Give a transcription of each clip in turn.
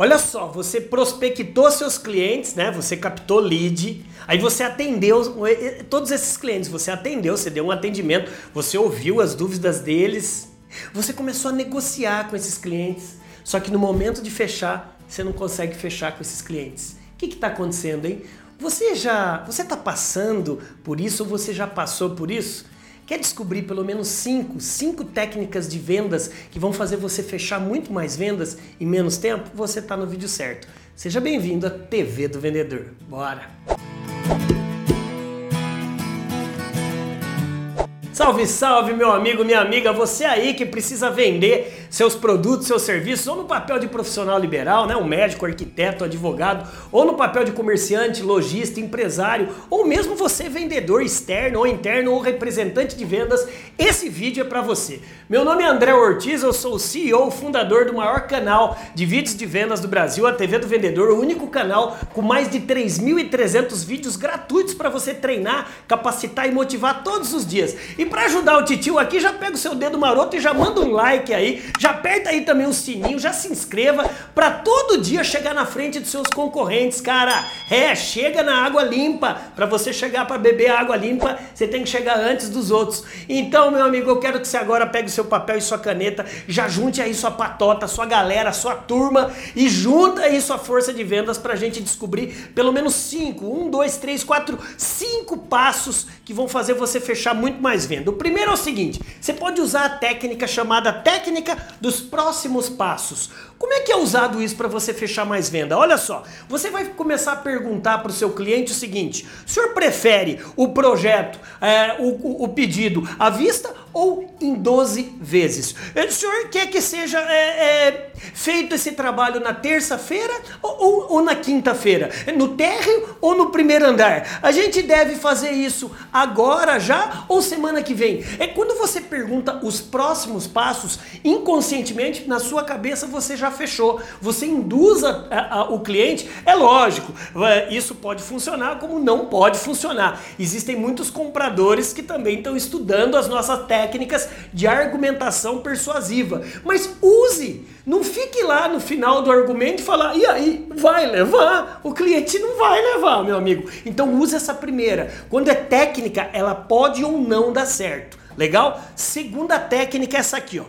Olha só, você prospectou seus clientes, né? Você captou lead, aí você atendeu todos esses clientes, você atendeu, você deu um atendimento, você ouviu as dúvidas deles, você começou a negociar com esses clientes. Só que no momento de fechar, você não consegue fechar com esses clientes. O que está acontecendo, hein? Você já, você está passando por isso ou você já passou por isso? Quer descobrir pelo menos cinco, cinco técnicas de vendas que vão fazer você fechar muito mais vendas em menos tempo? Você está no vídeo certo. Seja bem-vindo à TV do Vendedor. Bora! Salve, salve, meu amigo, minha amiga, você aí que precisa vender seus produtos, seus serviços, ou no papel de profissional liberal, né, um médico, arquiteto, advogado, ou no papel de comerciante, lojista, empresário, ou mesmo você vendedor externo ou interno ou representante de vendas, esse vídeo é para você. Meu nome é André Ortiz, eu sou o CEO, fundador do maior canal de vídeos de vendas do Brasil, a TV do Vendedor, o único canal com mais de 3.300 vídeos gratuitos para você treinar, capacitar e motivar todos os dias. E para ajudar o titio aqui, já pega o seu dedo maroto e já manda um like aí, já aperta aí também o sininho, já se inscreva para todo dia chegar na frente dos seus concorrentes, cara. É, chega na água limpa. Para você chegar para beber água limpa, você tem que chegar antes dos outros. Então, meu amigo, eu quero que você agora pegue o seu papel e sua caneta, já junte aí sua patota, sua galera, sua turma e junta aí sua força de vendas para a gente descobrir pelo menos cinco, um, dois, três, quatro, cinco passos que vão fazer você fechar muito mais O primeiro é o seguinte: você pode usar a técnica chamada técnica dos próximos passos. Como é que é usado isso para você fechar mais venda? Olha só, você vai começar a perguntar para o seu cliente o seguinte: o senhor prefere o projeto, é, o, o, pedido à vista ou em 12 vezes? O senhor quer que seja é, é, feito esse trabalho na terça-feira ou, ou, ou na quinta-feira? No térreo ou no primeiro andar? A gente deve fazer isso agora já ou semana que vem? É quando você pergunta os próximos passos, inconscientemente na sua cabeça você já fechou. Você induz a, a, o cliente, é lógico, é, isso pode funcionar como não pode funcionar. Existem muitos compradores que também estão estudando as nossas técnicas de argumentação persuasiva. Mas use! Não fique lá no final do argumento e falar, e aí, vai levar? O cliente não vai levar, meu amigo. Então use essa primeira. Quando é técnica, ela pode ou não dar certo. Legal? Segunda técnica é essa aqui, ó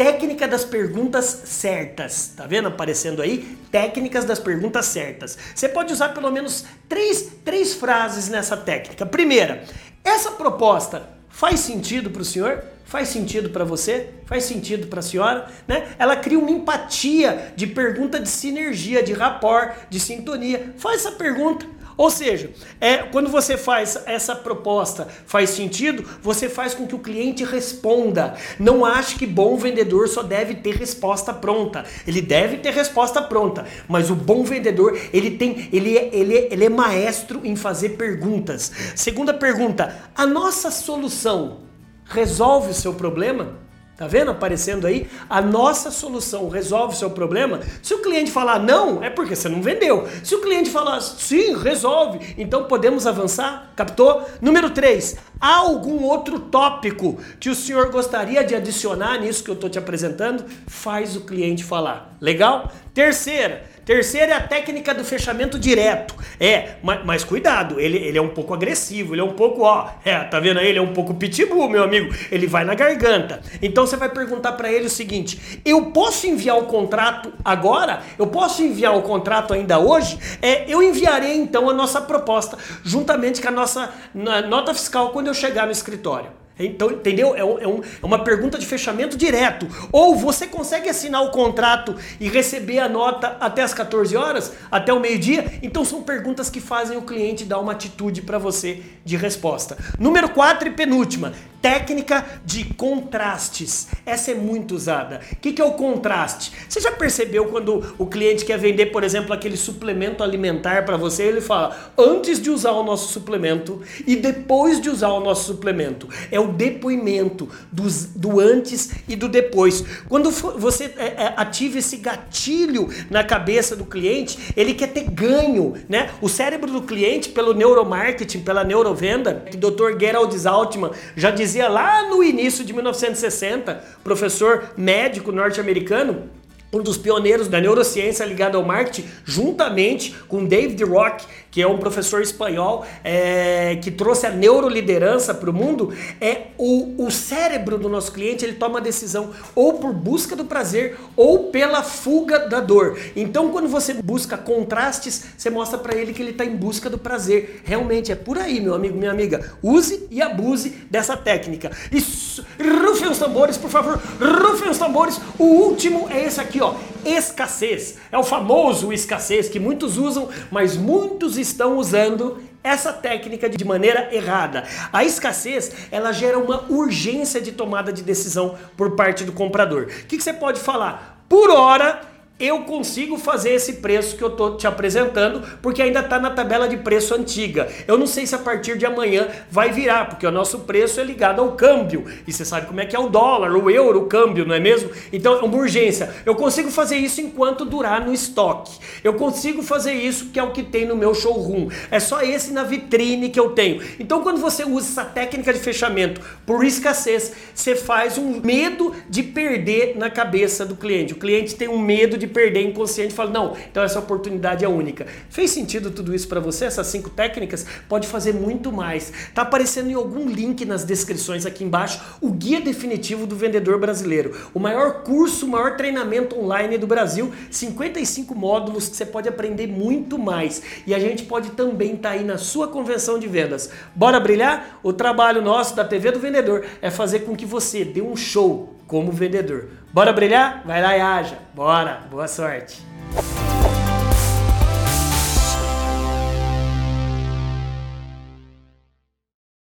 técnica das perguntas certas. Tá vendo aparecendo aí? Técnicas das perguntas certas. Você pode usar pelo menos três, três frases nessa técnica. Primeira, essa proposta faz sentido para o senhor? Faz sentido para você? Faz sentido para a senhora? Né? Ela cria uma empatia de pergunta de sinergia, de rapport, de sintonia. Faz essa pergunta. Ou seja, é, quando você faz essa proposta faz sentido, você faz com que o cliente responda. Não ache que bom vendedor só deve ter resposta pronta. Ele deve ter resposta pronta, mas o bom vendedor ele tem, ele, é, ele, é, ele é maestro em fazer perguntas. Segunda pergunta: a nossa solução resolve o seu problema? Tá vendo aparecendo aí? A nossa solução resolve o seu problema. Se o cliente falar não, é porque você não vendeu. Se o cliente falar sim, resolve, então podemos avançar? Captou? Número 3. Há algum outro tópico que o senhor gostaria de adicionar nisso que eu estou te apresentando? Faz o cliente falar. Legal? Terceira, Terceira é a técnica do fechamento direto. É, mas, mas, cuidado, ele, ele é um pouco agressivo, ele é um pouco, ó, é, tá vendo aí? Ele é um pouco pitbull, meu amigo. Ele vai na garganta. Então você vai perguntar para ele o seguinte: eu posso enviar o contrato agora? Eu posso enviar o contrato ainda hoje? É, eu enviarei então a nossa proposta, juntamente com a nossa nota fiscal quando eu chegar no escritório. Então, entendeu? É, é, um, é, uma pergunta de fechamento direto. Ou você consegue assinar o contrato e receber a nota até as 14 horas, até o meio-dia? Então são perguntas que fazem o cliente dar uma atitude para você de resposta. Número 4 e penúltima, técnica de contrastes. Essa é muito usada. O que, que é o contraste? Você já percebeu quando o cliente quer vender, por exemplo, aquele suplemento alimentar para você, ele fala antes de usar o nosso suplemento e depois de usar o nosso suplemento. É o depoimento dos, do antes e do depois. Quando você é, é, ativa esse gatilho na cabeça do cliente, ele quer ter ganho, né? O cérebro do cliente, pelo neuromarketing, pela neurovenda, que o Dr. Gerald Altman já dizia lá no início de 1960, professor médico norte-americano, um dos pioneiros da neurociência ligada ao marketing, juntamente com David Rock, que é um professor espanhol é, que trouxe a neuroliderança para o mundo, é o, o cérebro do nosso cliente ele toma a decisão ou por busca do prazer ou pela fuga da dor. Então, quando você busca contrastes, você mostra para ele que ele está em busca do prazer. Realmente é por aí, meu amigo, minha amiga. Use e abuse dessa técnica. Isso, rufem os tambores, por favor, rufem os tambores. O último é esse aqui, ó, escassez. É o famoso escassez que muitos usam, mas muitos estão usando essa técnica de maneira errada. A escassez, ela gera uma urgência de tomada de decisão por parte do comprador. O que, que você pode falar? Por hora, eu consigo fazer esse preço que eu estou te apresentando, porque ainda está na tabela de preço antiga. Eu não sei se a partir de amanhã vai virar, porque o nosso preço é ligado ao câmbio. E você sabe como é que é o dólar, o euro, o câmbio, não é mesmo? Então é uma urgência. Eu consigo fazer isso enquanto durar no estoque. Eu consigo fazer isso, que é o que tem no meu showroom. É só esse na vitrine que eu tenho. Então quando você usa essa técnica de fechamento por escassez, você faz um medo de perder na cabeça do cliente. O cliente tem um medo de perder inconsciente e fala, não, então essa oportunidade é única. Fez sentido tudo isso para você? Essas cinco técnicas? Pode fazer muito mais. Tá aparecendo em algum link nas descrições aqui embaixo o guia definitivo do vendedor brasileiro. O maior curso, o maior treinamento online do Brasil, 55 módulos que você pode aprender muito mais. E a gente pode também estar tá aí na sua convenção de vendas. Bora brilhar? O trabalho nosso da TV do Vendedor é fazer com que você dê um show como vendedor. Bora brilhar? Vai lá e haja. Bora. Boa sorte.